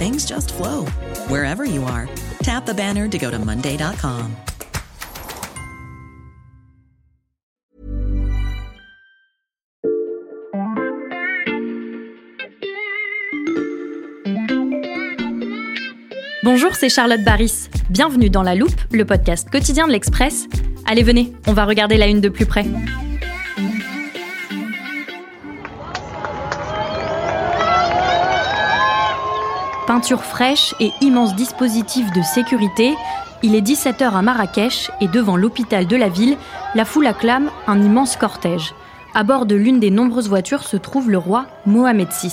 things just flow wherever you are. Tap the banner to go to Monday.com. Bonjour, c'est Charlotte Baris. Bienvenue dans La Loupe, le podcast quotidien de l'Express. Allez, venez, on va regarder la une de plus près. Fraîche et immense dispositif de sécurité, il est 17h à Marrakech et devant l'hôpital de la ville, la foule acclame un immense cortège. À bord de l'une des nombreuses voitures se trouve le roi Mohamed VI.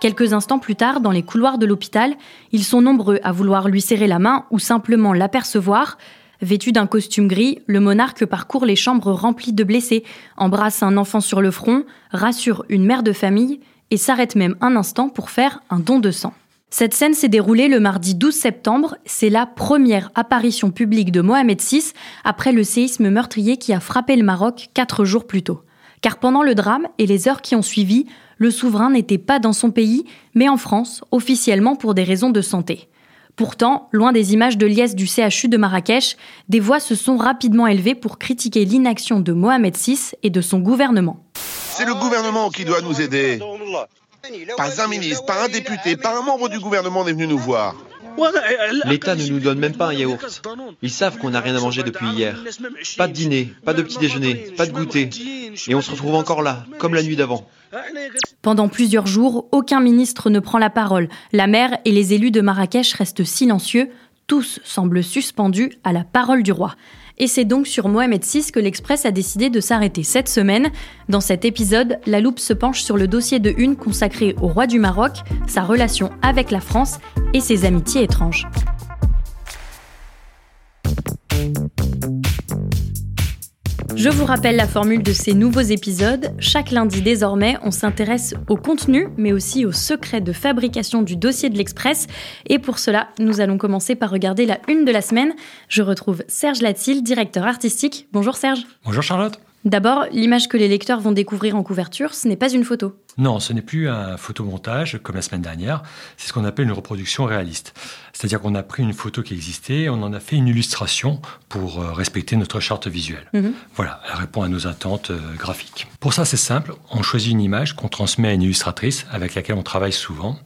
Quelques instants plus tard, dans les couloirs de l'hôpital, ils sont nombreux à vouloir lui serrer la main ou simplement l'apercevoir. Vêtu d'un costume gris, le monarque parcourt les chambres remplies de blessés, embrasse un enfant sur le front, rassure une mère de famille et s'arrête même un instant pour faire un don de sang. Cette scène s'est déroulée le mardi 12 septembre. C'est la première apparition publique de Mohamed VI après le séisme meurtrier qui a frappé le Maroc quatre jours plus tôt. Car pendant le drame et les heures qui ont suivi, le souverain n'était pas dans son pays, mais en France, officiellement pour des raisons de santé. Pourtant, loin des images de liesse du CHU de Marrakech, des voix se sont rapidement élevées pour critiquer l'inaction de Mohamed VI et de son gouvernement. C'est le gouvernement qui doit nous aider. Pas un ministre, pas un député, pas un membre du gouvernement n'est venu nous voir. L'État ne nous donne même pas un yaourt. Ils savent qu'on n'a rien à manger depuis hier. Pas de dîner, pas de petit déjeuner, pas de goûter. Et on se retrouve encore là, comme la nuit d'avant. Pendant plusieurs jours, aucun ministre ne prend la parole. La maire et les élus de Marrakech restent silencieux. Tous semblent suspendus à la parole du roi. Et c'est donc sur Mohamed VI que l'Express a décidé de s'arrêter cette semaine. Dans cet épisode, la loupe se penche sur le dossier de une consacré au roi du Maroc, sa relation avec la France et ses amitiés étranges. Je vous rappelle la formule de ces nouveaux épisodes. Chaque lundi désormais, on s'intéresse au contenu, mais aussi au secret de fabrication du dossier de l'Express. Et pour cela, nous allons commencer par regarder la une de la semaine. Je retrouve Serge Latil, directeur artistique. Bonjour Serge. Bonjour Charlotte. D'abord, l'image que les lecteurs vont découvrir en couverture, ce n'est pas une photo. Non, ce n'est plus un photomontage comme la semaine dernière, c'est ce qu'on appelle une reproduction réaliste. C'est-à-dire qu'on a pris une photo qui existait, on en a fait une illustration pour euh, respecter notre charte visuelle. Mhm. Voilà, elle répond à nos attentes euh, graphiques. Pour ça, c'est simple, on choisit une image qu'on transmet à une illustratrice avec laquelle on travaille souvent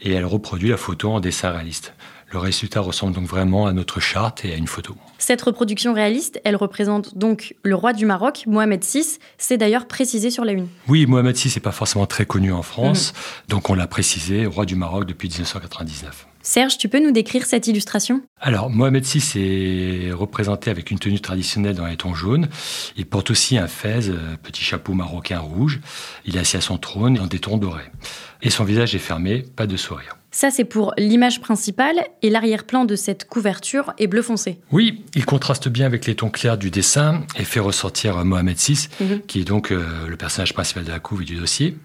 et elle reproduit la photo en dessin réaliste. Le résultat ressemble donc vraiment à notre charte et à une photo. Cette reproduction réaliste, elle représente donc le roi du Maroc, Mohamed VI. C'est d'ailleurs précisé sur la une. Oui, Mohamed VI n'est pas forcément très connu en France, donc on l'a précisé, roi du Maroc depuis 1999. Serge, tu peux nous décrire cette illustration? Alors, Mohamed VI est représenté avec une tenue traditionnelle dans les tons jaunes. Il porte aussi un fez, euh, petit chapeau marocain rouge. Il est assis à son trône dans des tons dorés. Et son visage est fermé, pas de sourire. Ça, c'est pour l'image principale et l'arrière-plan de cette couverture est bleu foncé. Oui, il contraste bien avec les tons clairs du dessin et fait ressortir Mohamed VI, Mhm. qui est donc euh, le personnage principal de la couve et du dossier.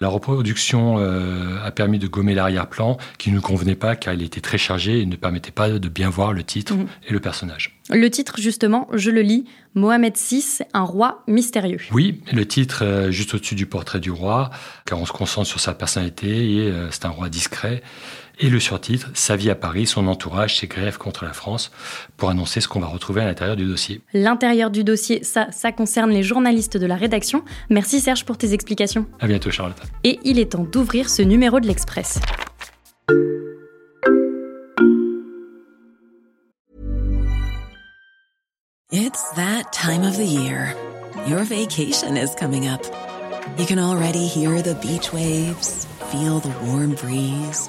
La reproduction euh, a permis de gommer l'arrière-plan qui ne nous convenait pas car il était très chargé et ne permettait pas de bien voir le titre Mhm. et le personnage. Le titre, justement, je le lis Mohamed VI, un roi mystérieux. Oui, le titre euh, juste au-dessus du portrait du roi, car on se concentre sur sa personnalité et euh, c'est un roi discret. Et le surtitre, Sa vie à Paris, son entourage, ses grèves contre la France, pour annoncer ce qu'on va retrouver à l'intérieur du dossier. L'intérieur du dossier, ça, ça concerne les journalistes de la rédaction. Merci Serge pour tes explications. À bientôt Charlotte. Et il est temps d'ouvrir ce numéro de l'Express. It's that time of the year. Your vacation is coming up. You can already hear the beach waves, feel the warm breeze.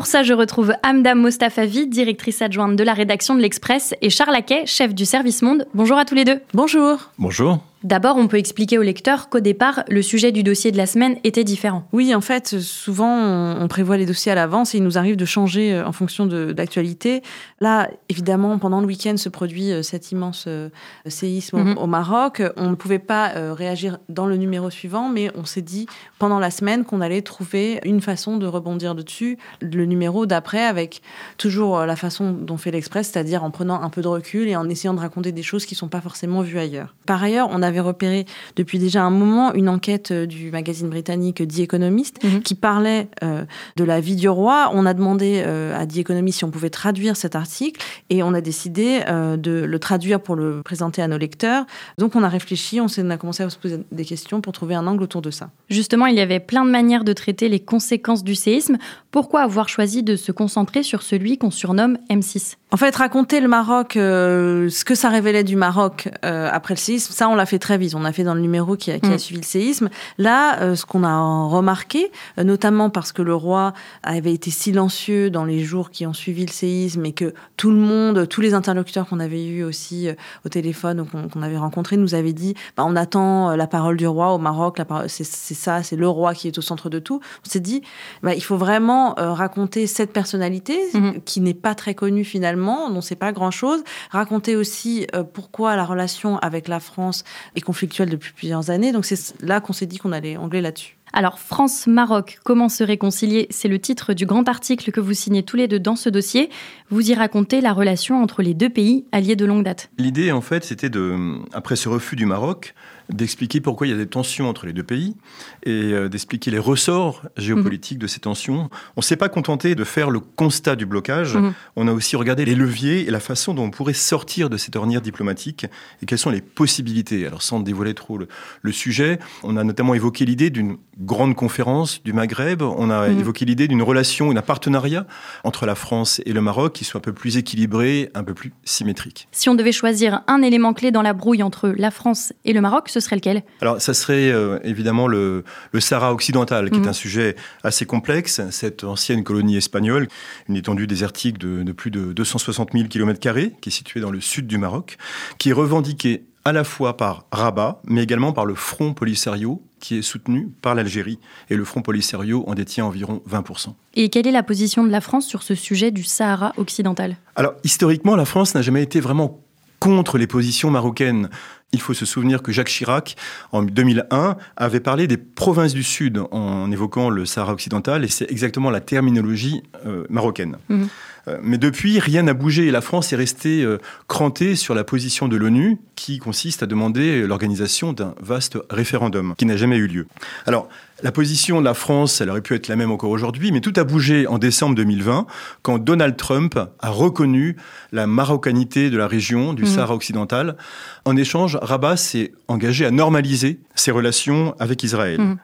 Pour ça, je retrouve Amda Mostafavi, directrice adjointe de la rédaction de l'Express, et Charles Laquet, chef du service Monde. Bonjour à tous les deux. Bonjour. Bonjour. D'abord, on peut expliquer au lecteur qu'au départ, le sujet du dossier de la semaine était différent. Oui, en fait, souvent, on prévoit les dossiers à l'avance et il nous arrive de changer euh, en fonction de l'actualité. Là, évidemment, pendant le week-end se produit euh, cet immense euh, séisme mm -hmm. au Maroc. On ne pouvait pas réagir dans le numéro suivant, mais on s'est dit pendant la semaine qu'on allait trouver une façon de rebondir dessus. Le numéro d'après, avec toujours la façon dont fait l'Express, c'est-à-dire en prenant un peu de recul et en essayant de raconter des choses qui ne sont pas forcément vues ailleurs. Par ailleurs, on a avait repéré depuis déjà un moment une enquête euh, du magazine britannique The Economist -hmm. qui parlait euh, de la vie du roi. On a demandé euh, à The Economist si on pouvait traduire cet article et on a décidé euh, de le traduire pour le présenter à nos lecteurs. Donc on a réfléchi, on, on a commencé à se poser des questions pour trouver un angle autour de ça. Justement, il y avait plein de manières de traiter les conséquences du séisme. Pourquoi avoir choisi de se concentrer sur celui qu'on surnomme M6 En fait, raconter le Maroc, euh, ce que ça révélait du Maroc euh, après le séisme, ça on l'a fait très vite. On a fait dans le numéro qui a, qui a mmh. suivi le séisme. Là, euh, ce qu'on a remarqué, notamment parce que le roi avait été silencieux dans les jours qui ont suivi le séisme et que tout le monde, tous les interlocuteurs qu'on avait eus aussi au téléphone ou qu'on qu avait rencontrés nous avaient dit bah, on attend la parole du roi au Maroc, c'est ça, c'est le roi qui est au centre de tout. On s'est dit bah, il faut vraiment raconter cette personnalité mmh. qui n'est pas très connue finalement, on ne sait pas grand-chose. Raconter aussi pourquoi la relation avec la France est conflictuelle depuis plusieurs années. Donc c'est là qu'on s'est dit qu'on allait angler là-dessus. Alors France-Maroc, comment se réconcilier? C'est le titre du grand article que vous signez tous les deux dans ce dossier. Vous y racontez la relation entre les deux pays alliés de longue date. L'idée en fait c'était de, après ce refus du Maroc, d'expliquer pourquoi il y a des tensions entre les deux pays et euh, d'expliquer les ressorts géopolitiques mmh. de ces tensions. On ne s'est pas contenté de faire le constat du blocage, mmh. on a aussi regardé les leviers et la façon dont on pourrait sortir de cette ornière diplomatique et quelles sont les possibilités. Alors sans dévoiler trop le, le sujet, on a notamment évoqué l'idée d'une grande conférence du Maghreb, on a mmh. évoqué l'idée d'une relation, d'un partenariat entre la France et le Maroc qui soit un peu plus équilibré, un peu plus symétrique. Si on devait choisir un élément clé dans la brouille entre la France et le Maroc, ce serait lequel? Alors, ça serait euh, évidemment le, le, Sahara occidental, qui mmh. est un sujet assez complexe. Cette ancienne colonie espagnole, une étendue désertique de, de plus de 260 000 km, qui est située dans le sud du Maroc, qui est revendiquée à la fois par Rabat, mais également par le Front Polisario, qui est soutenu par l'Algérie. Et le Front Polisario en détient environ 20%. Et quelle est la position de la France sur ce sujet du Sahara occidental? Alors, historiquement, la France n'a jamais été vraiment contre les positions marocaines. Il faut se souvenir que Jacques Chirac, en 2001, avait parlé des provinces du Sud en évoquant le Sahara occidental, et c'est exactement la terminologie euh, marocaine. Mmh. Euh, mais depuis, rien n'a bougé et la France est restée euh, crantée sur la position de l'ONU qui consiste à demander l'organisation d'un vaste référendum qui n'a jamais eu lieu. Alors, la position de la France, elle aurait pu être la même encore aujourd'hui, mais tout a bougé en décembre 2020 quand Donald Trump a reconnu la marocanité de la région du mmh. Sahara occidental. En échange, Rabat s'est engagé à normaliser ses relations avec Israël. Mmh.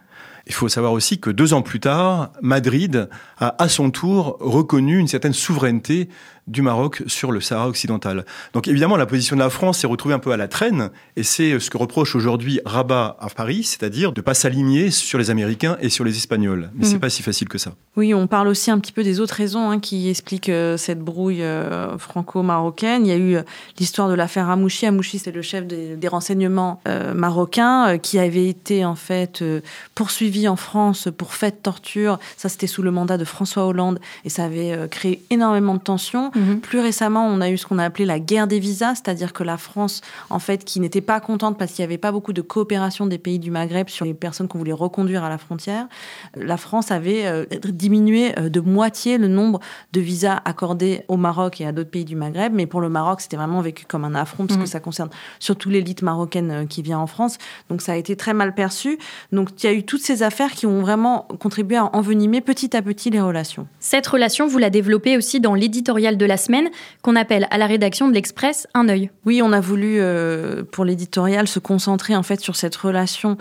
Il faut savoir aussi que deux ans plus tard, Madrid a à son tour reconnu une certaine souveraineté du Maroc sur le Sahara occidental. Donc évidemment, la position de la France s'est retrouvée un peu à la traîne, et c'est ce que reproche aujourd'hui Rabat à Paris, c'est-à-dire de ne pas s'aligner sur les Américains et sur les Espagnols. Mais mmh. c'est pas si facile que ça. Oui, on parle aussi un petit peu des autres raisons hein, qui expliquent euh, cette brouille euh, franco-marocaine. Il y a eu euh, l'histoire de l'affaire Amouchi. Amouchi, c'est le chef des, des renseignements euh, marocains euh, qui avait été en fait euh, poursuivi en France pour fait de torture. Ça, c'était sous le mandat de François Hollande, et ça avait créé énormément de tensions. Mhm. Plus récemment, on a eu ce qu'on a appelé la guerre des visas, c'est-à-dire que la France, en fait, qui n'était pas contente parce qu'il n'y avait pas beaucoup de coopération des pays du Maghreb sur les personnes qu'on voulait reconduire à la frontière, la France avait euh, diminué euh, de moitié le nombre de visas accordés au Maroc et à d'autres pays du Maghreb. Mais pour le Maroc, c'était vraiment vécu comme un affront parce que mhm. ça concerne surtout l'élite marocaine euh, qui vient en France. Donc ça a été très mal perçu. Donc il y a eu toutes ces affaires qui ont vraiment contribué à envenimer petit à petit les relations. Cette relation, vous la développez aussi dans l'éditorial de la semaine qu'on appelle à la rédaction de l'Express un œil. Oui, on a voulu pour l'éditorial se concentrer en fait sur cette relation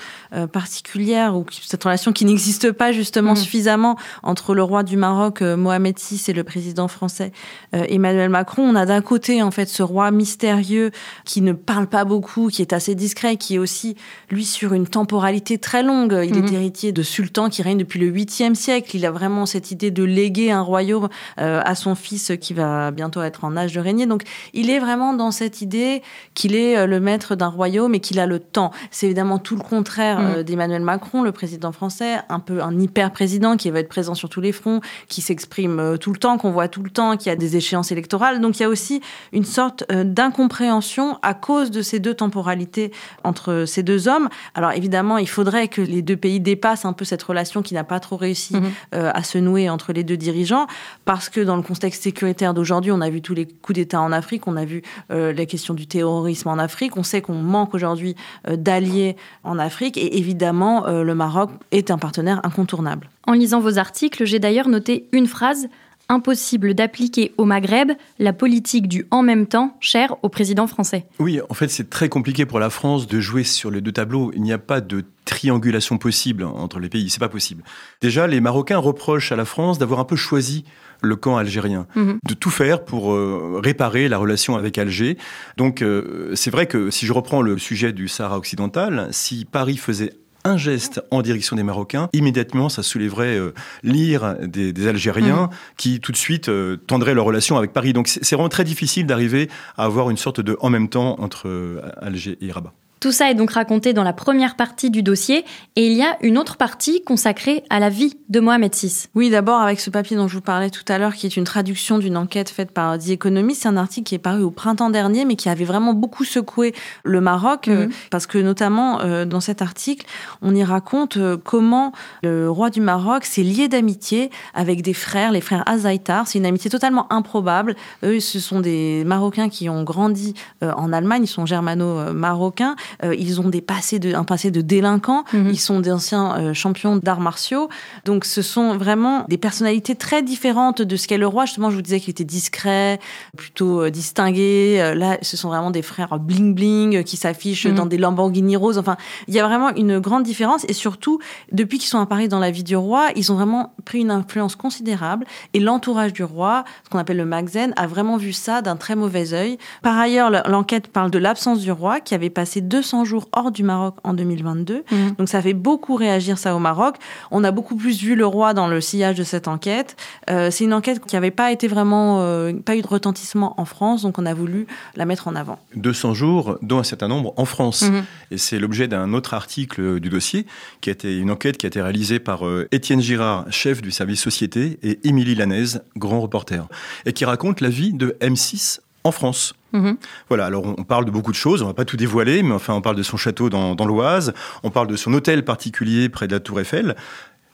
particulière ou cette relation qui n'existe pas justement mhm. suffisamment entre le roi du Maroc Mohamed VI et le président français Emmanuel Macron. On a d'un côté en fait ce roi mystérieux qui ne parle pas beaucoup, qui est assez discret, qui est aussi lui sur une temporalité très longue. Il est mhm. héritier de sultans qui règnent depuis le 8e siècle. Il a vraiment cette idée de léguer un royaume euh, à son fils qui va bientôt être en âge de régner. Donc il est vraiment dans cette idée qu'il est euh, le maître d'un royaume et qu'il a le temps. C'est évidemment tout le contraire mhm. euh, d'Emmanuel Macron, le président français, un peu un hyper président qui va être présent sur tous les fronts, qui s'exprime tout le temps, qu'on voit tout le temps, qui a des échéances électorales. Donc il y a aussi une sorte d'incompréhension à cause de ces deux temporalités entre ces deux hommes. Alors évidemment, il faudrait que les deux pays dépassent un peu cette relation qui n'a pas trop réussi mhm. euh, à se nouer entre les deux dirigeants, parce que dans le contexte sécuritaire d'aujourd'hui, on a vu tous les coups d'État en Afrique, on a vu euh, la question du terrorisme en Afrique, on sait qu'on manque aujourd'hui euh, d'alliés en Afrique, et évidemment, le Maroc est un partenaire incontournable. En lisant vos articles, j'ai d'ailleurs noté une phrase impossible d'appliquer au Maghreb la politique du en même temps chère au président français. Oui, en fait, c'est très compliqué pour la France de jouer sur les deux tableaux. Il n'y a pas de triangulation possible entre les pays, c'est pas possible. Déjà, les Marocains reprochent à la France d'avoir un peu choisi le camp algérien, mhm. de tout faire pour euh, réparer la relation avec Alger. Donc euh, c'est vrai que si je reprends le sujet du Sahara occidental, si Paris faisait un geste en direction des Marocains, immédiatement, ça soulèverait euh, l'ire des, Algériens mm. qui, tout de suite, euh, tendraient leur relation avec Paris. Donc, c'est vraiment très difficile d'arriver à avoir une sorte de en même temps entre euh, Alger et Rabat. Tout ça est donc raconté dans la première partie du dossier et il y a une autre partie consacrée à la vie de Mohamed VI. Oui, d'abord avec ce papier dont je vous parlais tout à l'heure qui est une traduction d'une enquête faite par The Economist. C'est un article qui est paru au printemps dernier mais qui avait vraiment beaucoup secoué le Maroc euh, mhm. parce que notamment euh, dans cet article, on y raconte euh, comment le roi du Maroc s'est lié d'amitié avec des frères, les frères Azaitar. C'est une amitié totalement improbable. Eux, ce sont des Marocains qui ont grandi en Allemagne, ils sont germano-marocains euh, ils ont des passés de, un passé de délinquants. Mhm. Ils sont d'anciens euh, champions d'arts martiaux. Donc, ce sont vraiment des personnalités très différentes de ce qu'est le roi. Justement, je vous disais qu'il était discret, plutôt euh, distingué. là, ce sont vraiment des frères bling bling qui s'affichent mhm. dans des Lamborghini roses. Enfin, il y a vraiment une grande différence. Et surtout, depuis qu'ils sont à Paris dans la vie du roi, ils ont vraiment pris une influence considérable. Et l'entourage du roi, ce qu'on appelle le Magzen, a vraiment vu ça d'un très mauvais œil. Par ailleurs, l'enquête parle de l'absence du roi qui avait passé deux 200 jours hors du Maroc en 2022. Mmh. Donc ça fait beaucoup réagir ça au Maroc. On a beaucoup plus vu le roi dans le sillage de cette enquête. Euh, c'est une enquête qui n'avait pas été vraiment, euh, pas eu de retentissement en France, donc on a voulu la mettre en avant. 200 jours, dont un certain nombre en France. Mmh. Et c'est l'objet d'un autre article du dossier, qui a été une enquête qui a été réalisée par euh, Étienne Girard, chef du service société, et Émilie Lanaise, grand reporter, et qui raconte la vie de M6 en France. Mhm. Voilà, alors on parle de beaucoup de choses, on va pas tout dévoiler, mais enfin on parle de son château dans, l'Oise, on parle de son hôtel particulier près de la Tour Eiffel,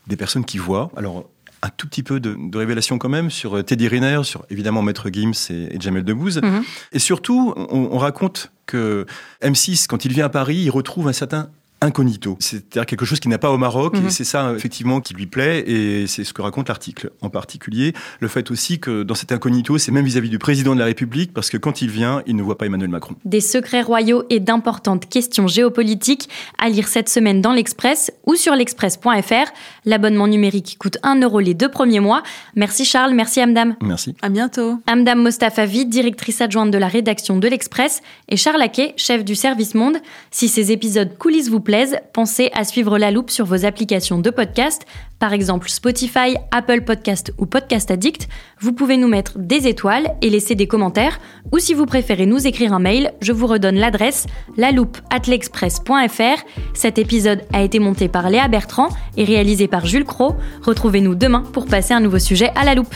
des personnes qui voient. Alors un tout petit peu de, révélation quand même sur euh, Teddy Riner, sur évidemment Maître Gims et, Jamel Debbouze. Mhm. Et surtout, on, on, raconte que M6, quand il vient à Paris, il retrouve un certain incognito. C'est-à-dire quelque chose qui n'a pas au Maroc, et mhm. c'est ça effectivement qui lui plaît, et c'est ce que raconte l'article. En particulier, le fait aussi que dans cet incognito, c'est même vis-à-vis du président de la République, parce que quand il vient, il ne voit pas Emmanuel Macron. Des secrets royaux et d'importantes questions géopolitiques à lire cette semaine dans l'Express ou sur l'express.fr. L'abonnement numérique coûte 1 euro les deux premiers mois. Merci Charles, merci Amdam. Merci. À bientôt. Amdam Mostafavi, directrice adjointe de la rédaction de l'Express, et Charles Aquet, chef du service Monde. Si ces épisodes coulisses vous pensez à suivre la loupe sur vos applications de podcast, par exemple Spotify, Apple Podcast ou Podcast Addict. Vous pouvez nous mettre des étoiles et laisser des commentaires, ou si vous préférez nous écrire un mail, je vous redonne l'adresse laloupe@l'express.fr. Cet épisode a été monté par Léa Bertrand et réalisé par Jules Cro. Retrouvez-nous demain pour passer un nouveau sujet à la loupe.